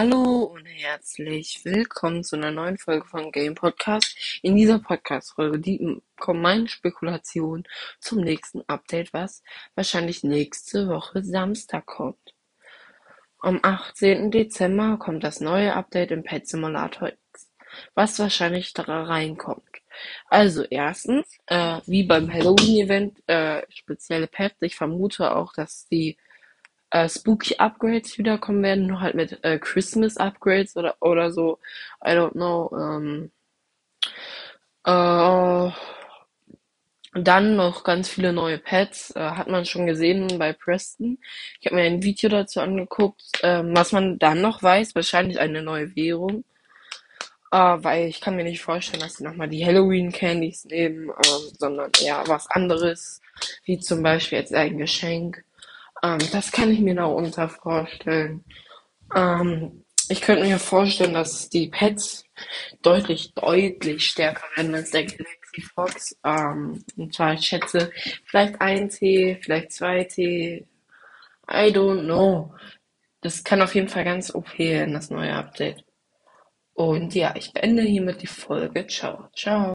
Hallo und herzlich willkommen zu einer neuen Folge von Game Podcast. In dieser Podcast-Folge kommen meine Spekulationen zum nächsten Update, was wahrscheinlich nächste Woche Samstag kommt. Am 18. Dezember kommt das neue Update im Pet Simulator X, was wahrscheinlich da reinkommt. Also erstens, äh, wie beim Halloween-Event, äh, spezielle Pets. Ich vermute auch, dass die äh, Spooky Upgrades wiederkommen werden, nur halt mit äh, Christmas Upgrades oder, oder so. I don't know. Ähm, äh, dann noch ganz viele neue Pets, äh, hat man schon gesehen bei Preston. Ich habe mir ein Video dazu angeguckt. Ähm, was man dann noch weiß, wahrscheinlich eine neue Währung. Äh, weil ich kann mir nicht vorstellen, dass sie nochmal die Halloween Candies nehmen, ähm, sondern eher was anderes, wie zum Beispiel jetzt ein Geschenk. Ähm, das kann ich mir darunter vorstellen. Ähm, ich könnte mir vorstellen, dass die Pets deutlich, deutlich stärker werden als der Galaxy Fox. Ähm, und zwar, ich schätze, vielleicht ein T, vielleicht zwei T. I don't know. Das kann auf jeden Fall ganz OP in das neue Update. Und ja, ich beende hiermit die Folge. Ciao, ciao.